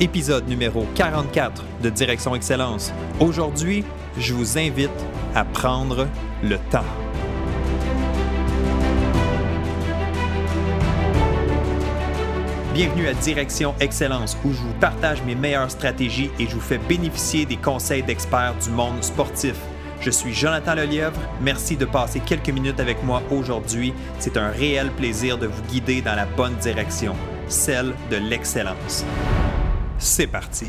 épisode numéro 44 de Direction Excellence. Aujourd'hui, je vous invite à prendre le temps. Bienvenue à Direction Excellence où je vous partage mes meilleures stratégies et je vous fais bénéficier des conseils d'experts du monde sportif. Je suis Jonathan Lelièvre. Merci de passer quelques minutes avec moi aujourd'hui. C'est un réel plaisir de vous guider dans la bonne direction, celle de l'excellence. C'est parti.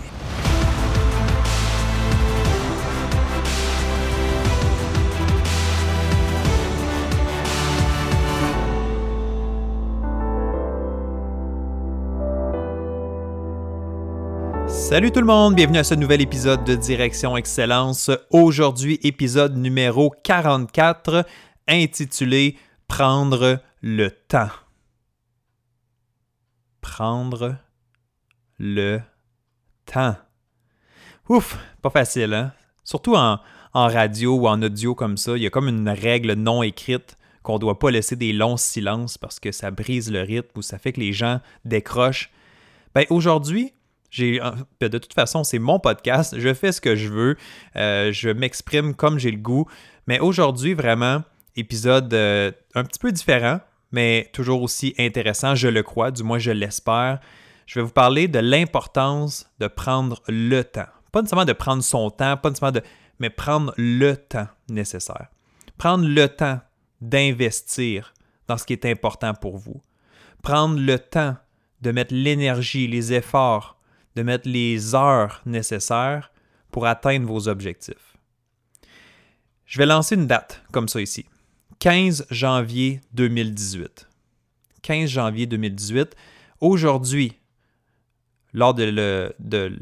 Salut tout le monde, bienvenue à ce nouvel épisode de Direction Excellence. Aujourd'hui, épisode numéro 44, intitulé Prendre le temps. Prendre le temps. Ouf, pas facile, hein? Surtout en, radio ou en audio comme ça, il y a comme une règle non écrite qu'on ne doit pas laisser des longs silences parce que ça brise le rythme ou ça fait que les gens décrochent. Ben aujourd'hui, j'ai, ben, de toute façon, c'est mon podcast. Je fais ce que je veux. Euh, je m'exprime comme j'ai le goût. Mais aujourd'hui, vraiment, épisode euh, un petit peu différent, mais toujours aussi intéressant, je le crois, du moins je l'espère. Je vais vous parler de l'importance de prendre le temps. Pas nécessairement de prendre son temps, pas nécessairement de. mais prendre le temps nécessaire. Prendre le temps d'investir dans ce qui est important pour vous. Prendre le temps de mettre l'énergie, les efforts, de mettre les heures nécessaires pour atteindre vos objectifs. Je vais lancer une date comme ça ici. 15 janvier 2018. 15 janvier 2018. Aujourd'hui, lors de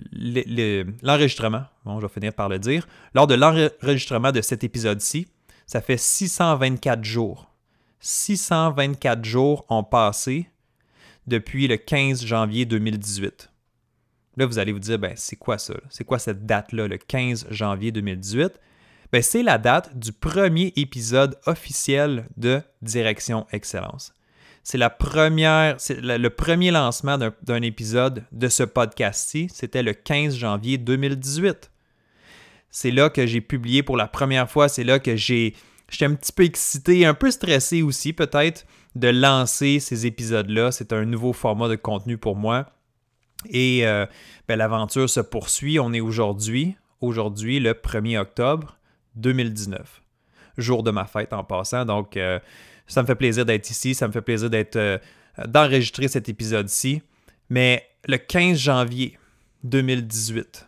l'enregistrement, je vais finir par le dire, lors de l'enregistrement de cet épisode-ci, ça fait 624 jours. 624 jours ont passé depuis le 15 janvier 2018. Là, vous allez vous dire, ben, c'est quoi ça? C'est quoi cette date-là, le 15 janvier 2018? Ben, c'est la date du premier épisode officiel de Direction Excellence. C'est la première, le premier lancement d'un épisode de ce podcast-ci. C'était le 15 janvier 2018. C'est là que j'ai publié pour la première fois. C'est là que j'ai, j'étais un petit peu excité, un peu stressé aussi peut-être de lancer ces épisodes-là. C'est un nouveau format de contenu pour moi. Et euh, ben, l'aventure se poursuit. On est aujourd'hui, aujourd'hui, le 1er octobre 2019, jour de ma fête en passant. Donc, euh, ça me fait plaisir d'être ici. Ça me fait plaisir euh, d'enregistrer cet épisode-ci. Mais le 15 janvier 2018,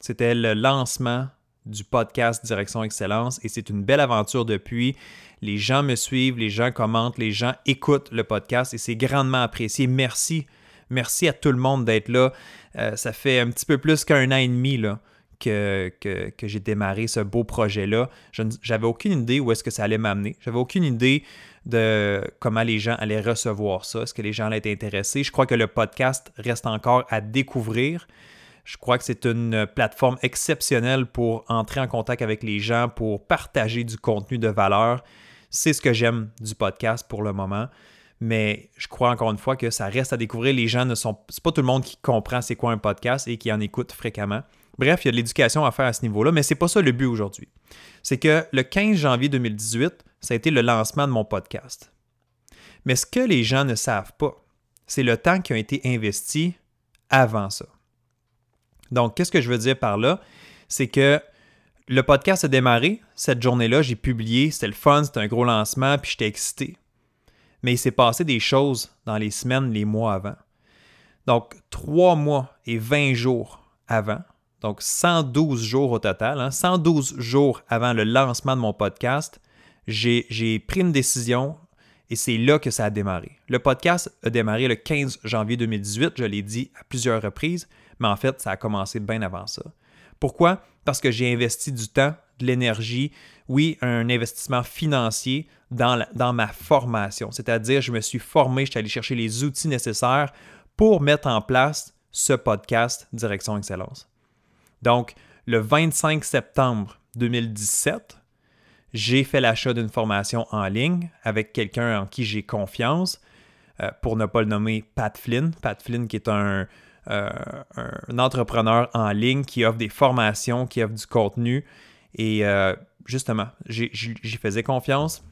c'était le lancement du podcast Direction Excellence et c'est une belle aventure depuis. Les gens me suivent, les gens commentent, les gens écoutent le podcast et c'est grandement apprécié. Merci Merci à tout le monde d'être là. Euh, ça fait un petit peu plus qu'un an et demi là, que, j'ai démarré ce beau projet-là. J'avais aucune idée où est-ce que ça allait m'amener. J'avais aucune idée de comment les gens allaient recevoir ça. Est-ce que les gens allaient être intéressés? Je crois que le podcast reste encore à découvrir. Je crois que c'est une plateforme exceptionnelle pour entrer en contact avec les gens, pour partager du contenu de valeur. C'est ce que j'aime du podcast pour le moment mais je crois encore une fois que ça reste à découvrir. Les gens ne sont. C'est pas tout le monde qui comprend c'est quoi un podcast et qui en écoute fréquemment. Bref, il y a de l'éducation à faire à ce niveau-là, mais c'est pas ça le but aujourd'hui. C'est que le 15 janvier 2018, ça a été le lancement de mon podcast. Mais ce que les gens ne savent pas, c'est le temps qui a été investi avant ça. Donc, qu'est-ce que je veux dire par là? C'est que le podcast a démarré. Cette journée-là, j'ai publié, c'était le fun, c'était un gros lancement, puis j'étais excité mais il s'est passé des choses dans les semaines, les mois avant. Donc, trois mois et 20 jours avant, donc 112 jours au total, 112 hein, jours avant le lancement de mon podcast, j'ai pris une décision et c'est là que ça a démarré. Le podcast a démarré le 15 janvier 2018, je l'ai dit à plusieurs reprises, mais en fait, ça a commencé bien avant ça. Pourquoi? Parce que j'ai investi du temps, de l'énergie, oui, un investissement financier dans, dans ma formation. C'est-à-dire, je me suis formé, je suis allé chercher les outils nécessaires pour mettre en place ce podcast Direction Excellence. Donc, le 25 septembre 2017, j'ai fait l'achat d'une formation en ligne avec quelqu'un en qui j'ai confiance, euh, pour ne pas le nommer Pat Flynn. Pat Flynn qui est un, euh, un entrepreneur en ligne qui offre des formations, qui offre du contenu. Et euh, justement, j'y faisais confiance.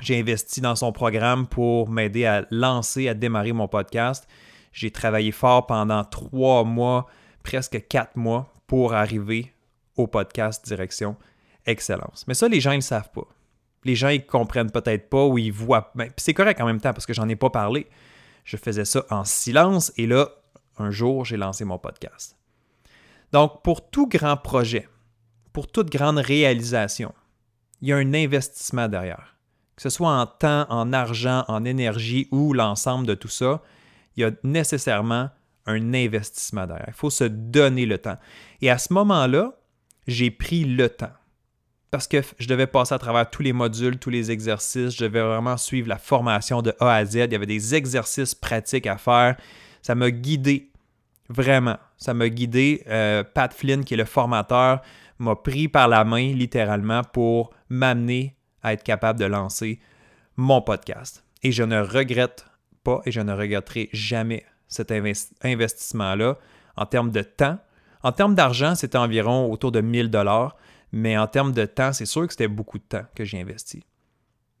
J'ai investi dans son programme pour m'aider à lancer, à démarrer mon podcast. J'ai travaillé fort pendant trois mois, presque quatre mois, pour arriver au podcast Direction Excellence. Mais ça, les gens, ils ne savent pas. Les gens, ils comprennent peut-être pas ou ils voient. Ben, c'est correct en même temps parce que j'en ai pas parlé. Je faisais ça en silence et là, un jour, j'ai lancé mon podcast. Donc, pour tout grand projet, pour toute grande réalisation, il y a un investissement derrière. Que ce soit en temps, en argent, en énergie ou l'ensemble de tout ça, il y a nécessairement un investissement derrière. Il faut se donner le temps. Et à ce moment-là, j'ai pris le temps. Parce que je devais passer à travers tous les modules, tous les exercices. Je devais vraiment suivre la formation de A à Z. Il y avait des exercices pratiques à faire. Ça m'a guidé, vraiment. Ça m'a guidé. Euh, Pat Flynn, qui est le formateur, m'a pris par la main, littéralement, pour m'amener à être capable de lancer mon podcast. Et je ne regrette pas et je ne regretterai jamais cet investissement-là en termes de temps. En termes d'argent, c'était environ autour de 1000 dollars, mais en termes de temps, c'est sûr que c'était beaucoup de temps que j'ai investi.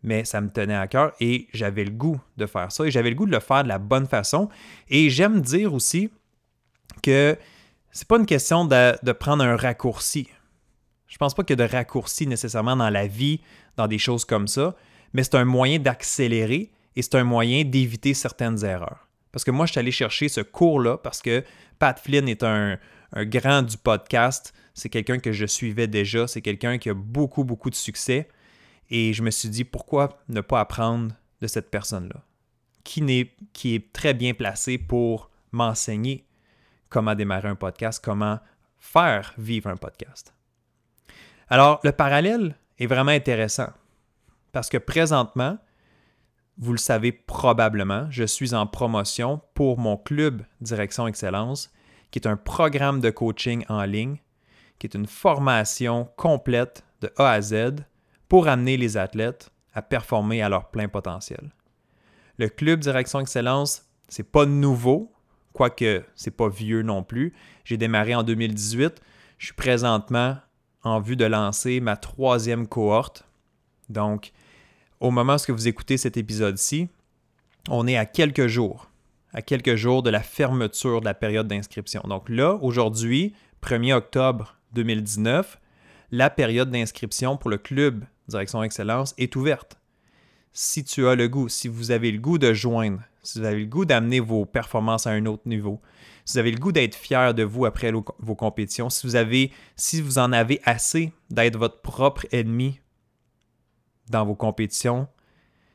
Mais ça me tenait à cœur et j'avais le goût de faire ça et j'avais le goût de le faire de la bonne façon. Et j'aime dire aussi que c'est pas une question de, prendre un raccourci. Je pense pas qu'il y a de raccourci nécessairement dans la vie, dans des choses comme ça, mais c'est un moyen d'accélérer et c'est un moyen d'éviter certaines erreurs. Parce que moi, je suis allé chercher ce cours-là parce que Pat Flynn est un, grand du podcast. C'est quelqu'un que je suivais déjà. C'est quelqu'un qui a beaucoup, beaucoup de succès. Et je me suis dit, pourquoi ne pas apprendre de cette personne-là, qui, qui est très bien placée pour m'enseigner comment démarrer un podcast, comment faire vivre un podcast. Alors, le parallèle est vraiment intéressant parce que présentement, vous le savez probablement, je suis en promotion pour mon club Direction Excellence, qui est un programme de coaching en ligne, qui est une formation complète de A à Z pour amener les athlètes à performer à leur plein potentiel. Le club Direction Excellence, c'est pas nouveau, quoique c'est pas vieux non plus. J'ai démarré en 2018. Je suis présentement en vue de lancer ma troisième cohorte. Donc, au moment où vous écoutez cet épisode-ci, on est à quelques jours, à quelques jours de la fermeture de la période d'inscription. Donc là, aujourd'hui, 1er octobre 2019, la période d'inscription pour le club Direction Excellence est ouverte. Si tu as le goût, si vous avez le goût de joindre, si vous avez le goût d'amener vos performances à un autre niveau, si vous avez le goût d'être fier de vous après vos compétitions, si vous avez, si vous en avez assez d'être votre propre ennemi dans vos compétitions,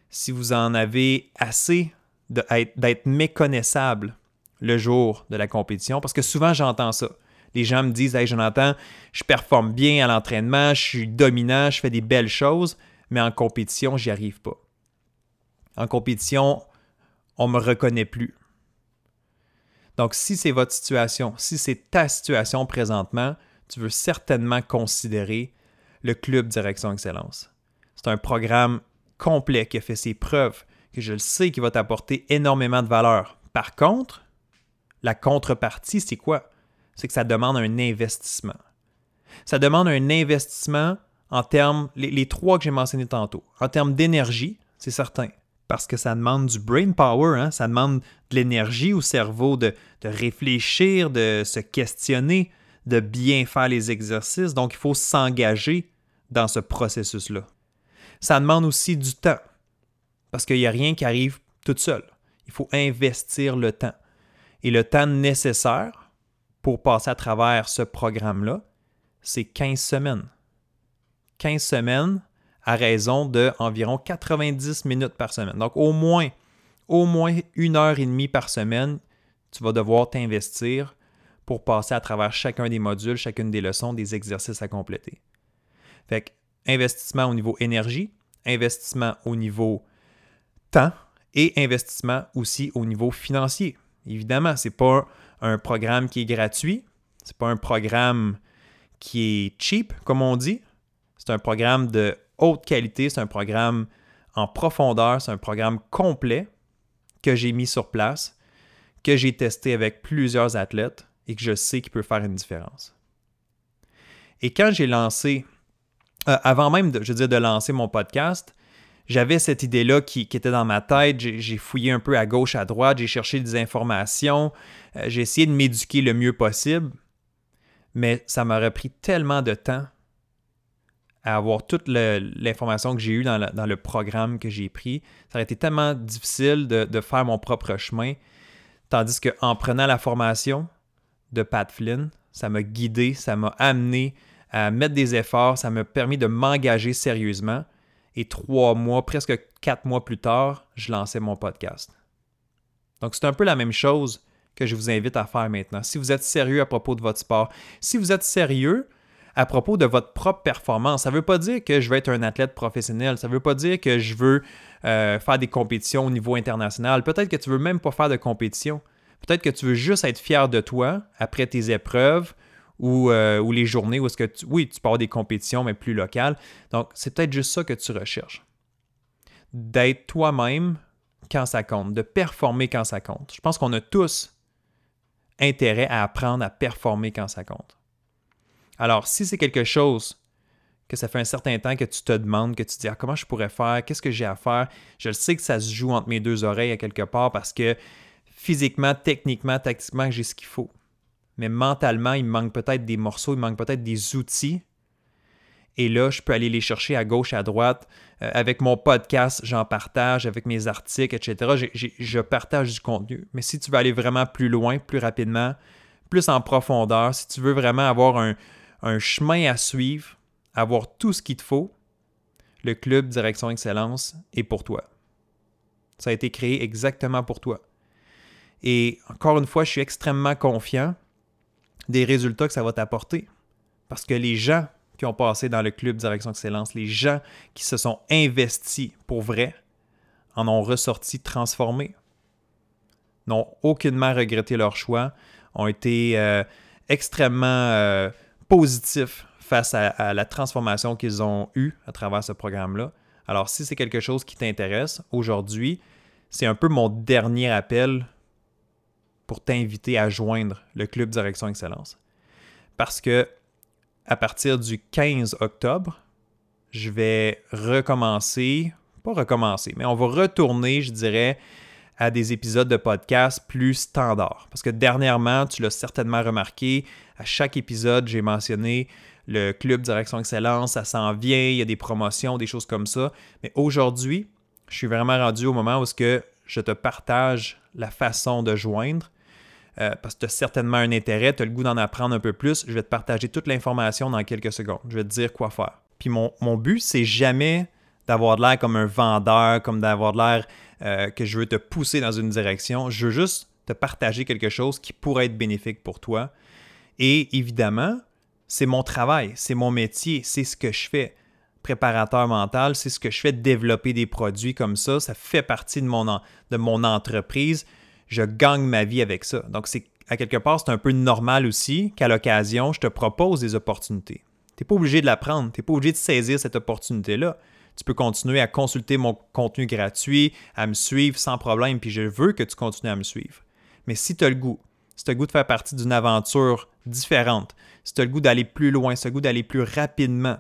si vous en avez assez d'être méconnaissable le jour de la compétition, parce que souvent j'entends ça. Les gens me disent Hey Jonathan, je performe bien à l'entraînement, je suis dominant, je fais des belles choses, mais en compétition, j'y arrive pas. En compétition, on ne me reconnaît plus. Donc, si c'est votre situation, si c'est ta situation présentement, tu veux certainement considérer le club Direction Excellence. C'est un programme complet qui a fait ses preuves, que je le sais qui va t'apporter énormément de valeur. Par contre, la contrepartie, c'est quoi? C'est que ça demande un investissement. Ça demande un investissement en termes, les, trois que j'ai mentionnés tantôt, en termes d'énergie, c'est certain, parce que ça demande du brain power, hein? ça demande de l'énergie au cerveau de, de, réfléchir, de se questionner, de bien faire les exercices. Donc, il faut s'engager dans ce processus-là ça demande aussi du temps. Parce qu'il n'y a rien qui arrive tout seul. Il faut investir le temps. Et le temps nécessaire pour passer à travers ce programme-là, c'est 15 semaines. 15 semaines à raison de environ 90 minutes par semaine. Donc au moins, au moins une heure et demie par semaine, tu vas devoir t'investir pour passer à travers chacun des modules, chacune des leçons, des exercices à compléter. Fait que investissement au niveau énergie, investissement au niveau temps et investissement aussi au niveau financier. Évidemment, ce n'est pas un programme qui est gratuit, ce n'est pas un programme qui est cheap, comme on dit. C'est un programme de haute qualité, c'est un programme en profondeur, c'est un programme complet que j'ai mis sur place, que j'ai testé avec plusieurs athlètes et que je sais qu'il peut faire une différence. Et quand j'ai lancé, euh, avant même de, je de lancer mon podcast, j'avais cette idée-là qui, était dans ma tête. J'ai fouillé un peu à gauche, à droite, j'ai cherché des informations, euh, j'ai essayé de m'éduquer le mieux possible, mais ça m'aurait pris tellement de temps à avoir toute l'information que j'ai eue dans, le programme que j'ai pris. Ça aurait été tellement difficile de, faire mon propre chemin. Tandis qu'en prenant la formation de Pat Flynn, ça m'a guidé, ça m'a amené à mettre des efforts, ça m'a permis de m'engager sérieusement. Et trois mois, presque quatre mois plus tard, je lançais mon podcast. Donc c'est un peu la même chose que je vous invite à faire maintenant. Si vous êtes sérieux à propos de votre sport, si vous êtes sérieux à propos de votre propre performance. Ça ne veut pas dire que je veux être un athlète professionnel. Ça ne veut pas dire que je veux faire des compétitions au niveau international. Peut-être que tu ne veux même pas faire de compétition. Peut-être que tu veux juste être fier de toi après tes épreuves ou, euh, ou les journées où est-ce que tu, oui, tu peux avoir des compétitions, mais plus locales. Donc, c'est peut-être juste ça que tu recherches. D'être toi-même quand ça compte, de performer quand ça compte. Je pense qu'on a tous intérêt à apprendre à performer quand ça compte. Alors, si c'est quelque chose que ça fait un certain temps que tu te demandes, que tu te dis ah, comment je pourrais faire, qu'est-ce que j'ai à faire, je sais que ça se joue entre mes deux oreilles à quelque part parce que physiquement, techniquement, tactiquement, j'ai ce qu'il faut. Mais mentalement, il me manque peut-être des morceaux, il me manque peut-être des outils. Et là, je peux aller les chercher à gauche, à droite. Euh, avec mon podcast, j'en partage, avec mes articles, etc. je partage du contenu. Mais si tu veux aller vraiment plus loin, plus rapidement, plus en profondeur, si tu veux vraiment avoir un, un chemin à suivre, avoir tout ce qu'il te faut, le club Direction Excellence est pour toi. Ça a été créé exactement pour toi. Et encore une fois, je suis extrêmement confiant des résultats que ça va t'apporter. Parce que les gens qui ont passé dans le club Direction Excellence, les gens qui se sont investis pour vrai, en ont ressorti transformés, n'ont aucunement regretté leur choix, ont été euh, extrêmement euh, positifs face à, la transformation qu'ils ont eue à travers ce programme-là. Alors, si c'est quelque chose qui t'intéresse aujourd'hui, c'est un peu mon dernier appel pour t'inviter à joindre le Club Direction Excellence. Parce que à partir du 15 octobre, je vais recommencer, pas recommencer, mais on va retourner, je dirais, à des épisodes de podcast plus standards. Parce que dernièrement, tu l'as certainement remarqué, à chaque épisode, j'ai mentionné le club Direction Excellence, ça s'en vient, il y a des promotions, des choses comme ça. Mais aujourd'hui, je suis vraiment rendu au moment où je te partage la façon de joindre. Euh, parce que tu as certainement un intérêt, tu as le goût d'en apprendre un peu plus. Je vais te partager toute l'information dans quelques secondes. Je vais te dire quoi faire. Puis mon, mon but, c'est jamais d'avoir de l'air comme un vendeur, comme d'avoir de l'air euh, que je veux te pousser dans une direction. Je veux juste te partager quelque chose qui pourrait être bénéfique pour toi. Et évidemment, c'est mon travail, c'est mon métier, c'est ce que je fais. Préparateur mental, c'est ce que je fais développer des produits comme ça. Ça fait partie de mon, de mon entreprise. Je gagne ma vie avec ça. Donc, c'est à quelque part, c'est un peu normal aussi qu'à l'occasion, je te propose des opportunités. Tu n'es pas obligé de la prendre, tu n'es pas obligé de saisir cette opportunité-là tu peux continuer à consulter mon contenu gratuit, à me suivre sans problème, puis je veux que tu continues à me suivre. Mais si tu as le goût, si tu as le goût de faire partie d'une aventure différente, si tu as le goût d'aller plus loin, si tu as le goût d'aller plus rapidement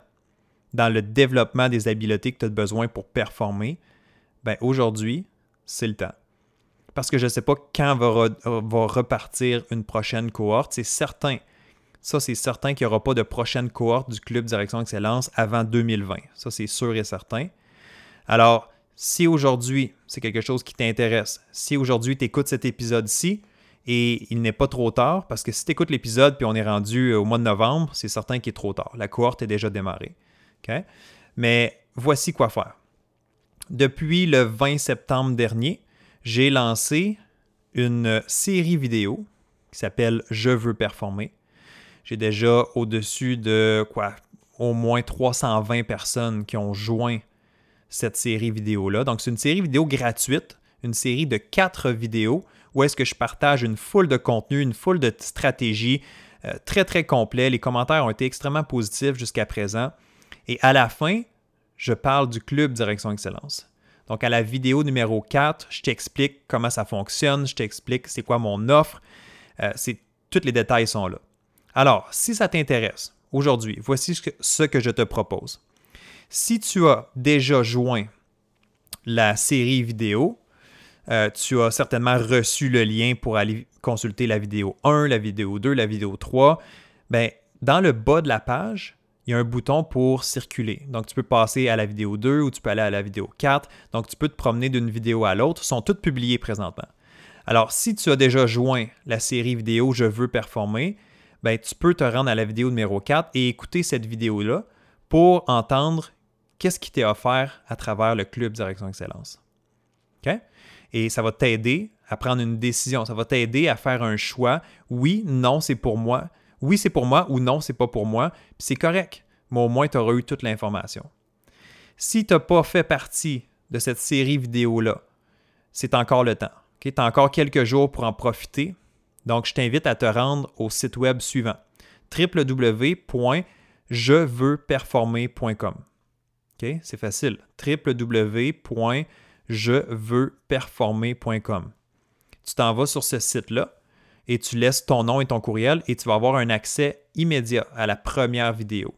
dans le développement des habiletés que tu as besoin pour performer, ben aujourd'hui, c'est le temps. Parce que je ne sais pas quand va, repartir une prochaine cohorte. C'est certain ça, c'est certain qu'il n'y aura pas de prochaine cohorte du Club Direction Excellence avant 2020. Ça, c'est sûr et certain. Alors, si aujourd'hui, c'est quelque chose qui t'intéresse, si aujourd'hui tu écoutes cet épisode-ci, et il n'est pas trop tard, parce que si tu écoutes l'épisode puis on est rendu au mois de novembre, c'est certain qu'il est trop tard. La cohorte est déjà démarrée. Mais voici quoi faire. Depuis le 20 septembre dernier, j'ai lancé une série vidéo qui s'appelle Je veux performer. J'ai déjà au-dessus de quoi au moins 320 personnes qui ont joint cette série vidéo-là. Donc, c'est une série vidéo gratuite, une série de quatre vidéos où est-ce que je partage une foule de contenu, une foule de stratégies euh, très, très complet. Les commentaires ont été extrêmement positifs jusqu'à présent. Et à la fin, je parle du club Direction Excellence. Donc, à la vidéo numéro 4, je t'explique comment ça fonctionne, je t'explique c'est quoi mon offre. Euh, c'est, tous les détails sont là. Alors, si ça t'intéresse, aujourd'hui, voici ce que je te propose. Si tu as déjà joint la série vidéo, euh, tu as certainement reçu le lien pour aller consulter la vidéo 1, la vidéo 2, la vidéo 3. Ben, dans le bas de la page, il y a un bouton pour circuler. Donc, tu peux passer à la vidéo 2 ou tu peux aller à la vidéo 4. Donc, tu peux te promener d'une vidéo à l'autre. Ils sont toutes publiées présentement. Alors, si tu as déjà joint la série vidéo Je veux performer, ben, tu peux te rendre à la vidéo numéro 4 et écouter cette vidéo-là pour entendre qu'est-ce qui t'est offert à travers le club Direction Excellence. OK? Et ça va t'aider à prendre une décision. Ça va t'aider à faire un choix. Oui, non, c'est pour moi. Oui, c'est pour moi ou non, c'est pas pour moi. C'est correct. Mais au moins, tu auras eu toute l'information. Si tu n'as pas fait partie de cette série vidéo-là, c'est encore le temps. Tu as encore quelques jours pour en profiter. Donc, je t'invite à te rendre au site web suivant www.jeveuxperformer.com. C'est facile. www.jeveuxperformer.com. Tu t'en vas sur ce site-là et tu laisses ton nom et ton courriel et tu vas avoir un accès immédiat à la première vidéo.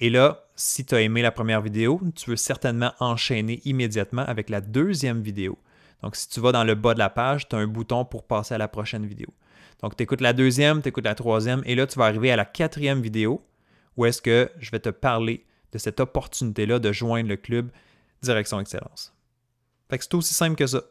Et là, si tu as aimé la première vidéo, tu veux certainement enchaîner immédiatement avec la deuxième vidéo. Donc, si tu vas dans le bas de la page, tu as un bouton pour passer à la prochaine vidéo. Donc, tu écoutes la deuxième, tu écoutes la troisième, et là, tu vas arriver à la quatrième vidéo où est-ce que je vais te parler de cette opportunité-là de joindre le club Direction Excellence. Fait que c'est aussi simple que ça.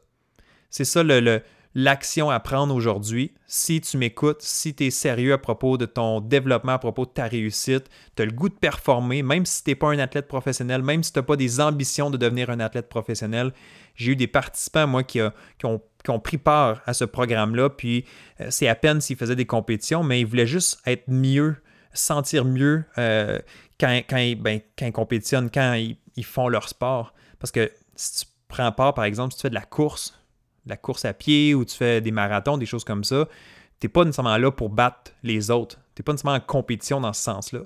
C'est ça le, l'action à prendre aujourd'hui. Si tu m'écoutes, si tu es sérieux à propos de ton développement, à propos de ta réussite, tu as le goût de performer, même si tu n'es pas un athlète professionnel, même si tu n'as pas des ambitions de devenir un athlète professionnel. J'ai eu des participants, moi, qui, ont, pris part à ce programme-là, puis euh, c'est à peine s'ils faisaient des compétitions, mais ils voulaient juste être mieux, sentir mieux euh, quand, ben, quand, ils, compétitionnent, quand ils, ils font leur sport. Parce que si tu prends part, par exemple, si tu fais de la course, la course à pied ou tu fais des marathons, des choses comme ça, tu n'es pas nécessairement là pour battre les autres. Tu n'es pas nécessairement en compétition dans ce sens-là,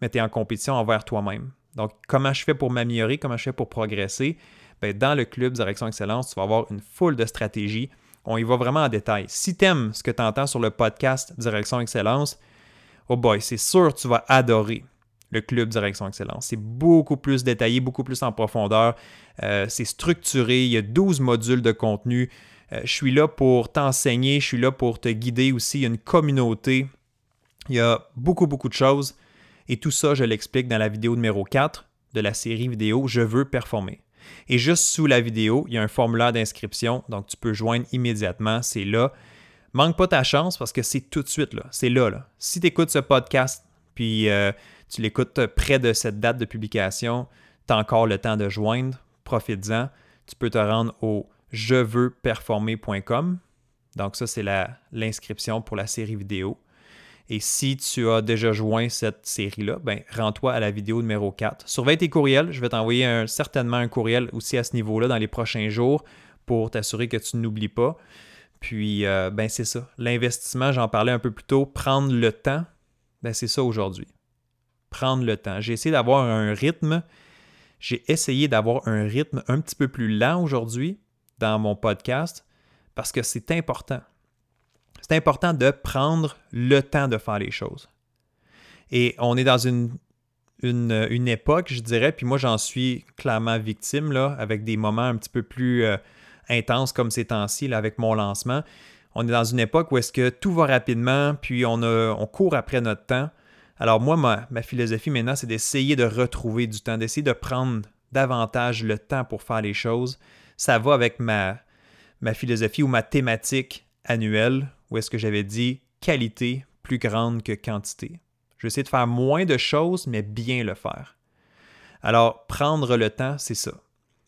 mais tu es en compétition envers toi-même. Donc, comment je fais pour m'améliorer, comment je fais pour progresser? Bien, dans le club Direction Excellence, tu vas avoir une foule de stratégies. On y va vraiment en détail. Si tu aimes ce que tu entends sur le podcast Direction Excellence, oh boy, c'est sûr tu vas adorer le club Direction Excellence. C'est beaucoup plus détaillé, beaucoup plus en profondeur. Euh, c'est structuré. Il y a 12 modules de contenu. Euh, je suis là pour t'enseigner. Je suis là pour te guider aussi. Il y a une communauté. Il y a beaucoup, beaucoup de choses. Et tout ça, je l'explique dans la vidéo numéro 4 de la série vidéo Je veux performer. Et juste sous la vidéo, il y a un formulaire d'inscription. Donc, tu peux joindre immédiatement. C'est là. Manque pas ta chance parce que c'est tout de suite là. C'est là, là. Si tu écoutes ce podcast, puis euh, tu l'écoutes près de cette date de publication, tu as encore le temps de joindre, profites-en. Tu peux te rendre au jeveuxperformer.com. Donc ça, c'est l'inscription pour la série vidéo. Et si tu as déjà joint cette série-là, ben, rends-toi à la vidéo numéro 4. Surveille tes courriels. Je vais t'envoyer certainement un courriel aussi à ce niveau-là dans les prochains jours pour t'assurer que tu n'oublies pas. Puis, euh, ben, c'est ça. L'investissement, j'en parlais un peu plus tôt, prendre le temps, ben, c'est ça aujourd'hui prendre le temps. J'ai essayé d'avoir un rythme. J'ai essayé d'avoir un rythme un petit peu plus lent aujourd'hui dans mon podcast parce que c'est important. C'est important de prendre le temps de faire les choses. Et on est dans une, une, époque, je dirais, puis moi j'en suis clairement victime, là, avec des moments un petit peu plus euh, intenses comme ces temps-ci, avec mon lancement. On est dans une époque où est-ce que tout va rapidement, puis on, a, on court après notre temps. Alors moi, ma, philosophie maintenant, c'est d'essayer de retrouver du temps, d'essayer de prendre davantage le temps pour faire les choses. Ça va avec ma, ma philosophie ou ma thématique annuelle, où est-ce que j'avais dit qualité plus grande que quantité. Je vais essayer de faire moins de choses, mais bien le faire. Alors, prendre le temps, c'est ça.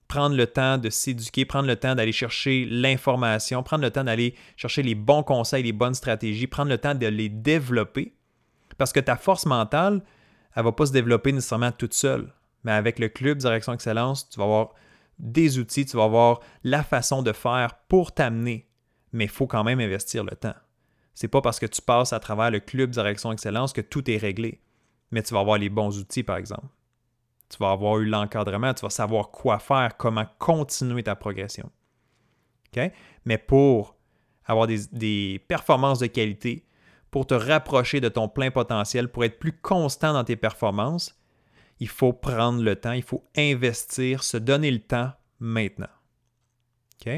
Prendre le temps de s'éduquer, prendre le temps d'aller chercher l'information, prendre le temps d'aller chercher les bons conseils, les bonnes stratégies, prendre le temps de les développer parce que ta force mentale, elle ne va pas se développer nécessairement toute seule. Mais avec le club Direction Excellence, tu vas avoir des outils, tu vas avoir la façon de faire pour t'amener. Mais il faut quand même investir le temps. C'est pas parce que tu passes à travers le club Direction Excellence que tout est réglé. Mais tu vas avoir les bons outils, par exemple. Tu vas avoir eu l'encadrement, tu vas savoir quoi faire, comment continuer ta progression. Mais pour avoir des, des performances de qualité, pour te rapprocher de ton plein potentiel, pour être plus constant dans tes performances, il faut prendre le temps, il faut investir, se donner le temps maintenant. OK?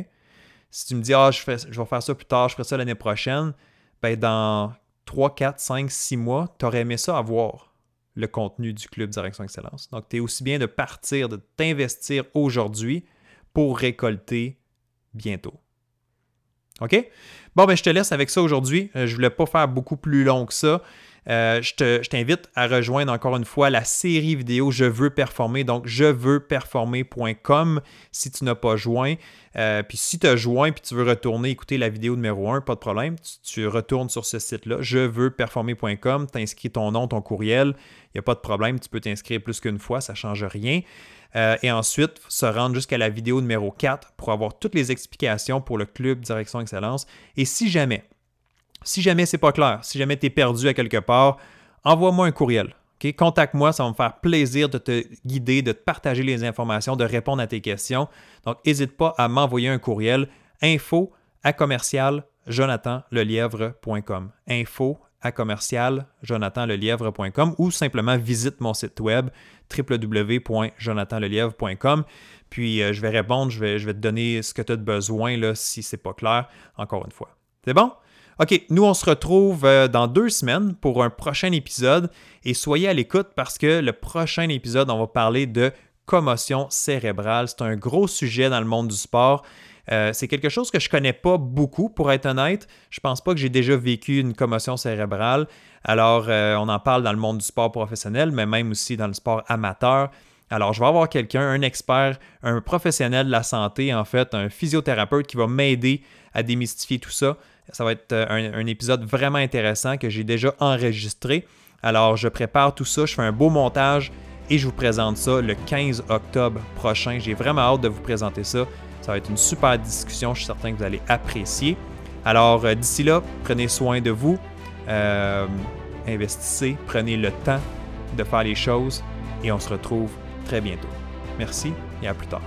Si tu me dis, ah, je, je vais faire ça plus tard, je ferai ça l'année prochaine, ben dans 3, 4, 5, 6 mois, tu aurais aimé ça avoir le contenu du Club Direction Excellence. Donc, tu es aussi bien de partir, de t'investir aujourd'hui pour récolter bientôt. OK? Bon, ben, je te laisse avec ça aujourd'hui. Euh, je ne voulais pas faire beaucoup plus long que ça. Euh, je t'invite à rejoindre encore une fois la série vidéo Je veux performer. Donc, je veux performer.com si tu n'as pas joint. Euh, puis si tu as joint puis tu veux retourner écouter la vidéo numéro 1, pas de problème. Tu, retournes sur ce site-là, je veux performer.com, tu inscris ton nom, ton courriel. Il n'y a pas de problème, tu peux t'inscrire plus qu'une fois, ça ne change rien. Euh, et ensuite, se rendre jusqu'à la vidéo numéro 4 pour avoir toutes les explications pour le club Direction Excellence. Et si jamais, si jamais c'est pas clair, si jamais tu es perdu à quelque part, envoie-moi un courriel. Contacte-moi, ça va me faire plaisir de te guider, de te partager les informations, de répondre à tes questions. Donc, n'hésite pas à m'envoyer un courriel info à commercial jonathanlelièvre.com. Info à commercial jonathanlelièvre.com ou simplement visite mon site web www.jonathanlelièvre.com. Puis euh, je vais répondre, je vais, te donner ce que tu as besoin là, si ce n'est pas clair, encore une fois. C'est bon? OK, nous on se retrouve euh, dans deux semaines pour un prochain épisode et soyez à l'écoute parce que le prochain épisode, on va parler de commotion cérébrale. C'est un gros sujet dans le monde du sport. Euh, c'est quelque chose que je connais pas beaucoup, pour être honnête. Je pense pas que j'ai déjà vécu une commotion cérébrale. Alors, euh, on en parle dans le monde du sport professionnel, mais même aussi dans le sport amateur. Alors, je vais avoir quelqu'un, un expert, un professionnel de la santé, en fait, un physiothérapeute qui va m'aider à démystifier tout ça. Ça va être euh, un, épisode vraiment intéressant que j'ai déjà enregistré. Alors, je prépare tout ça, je fais un beau montage et je vous présente ça le 15 octobre prochain. J'ai vraiment hâte de vous présenter ça. Ça va être une super discussion, je suis certain que vous allez apprécier. Alors, euh, d'ici là, prenez soin de vous, euh, investissez, prenez le temps de faire les choses et on se retrouve très bientôt. Merci et à plus tard.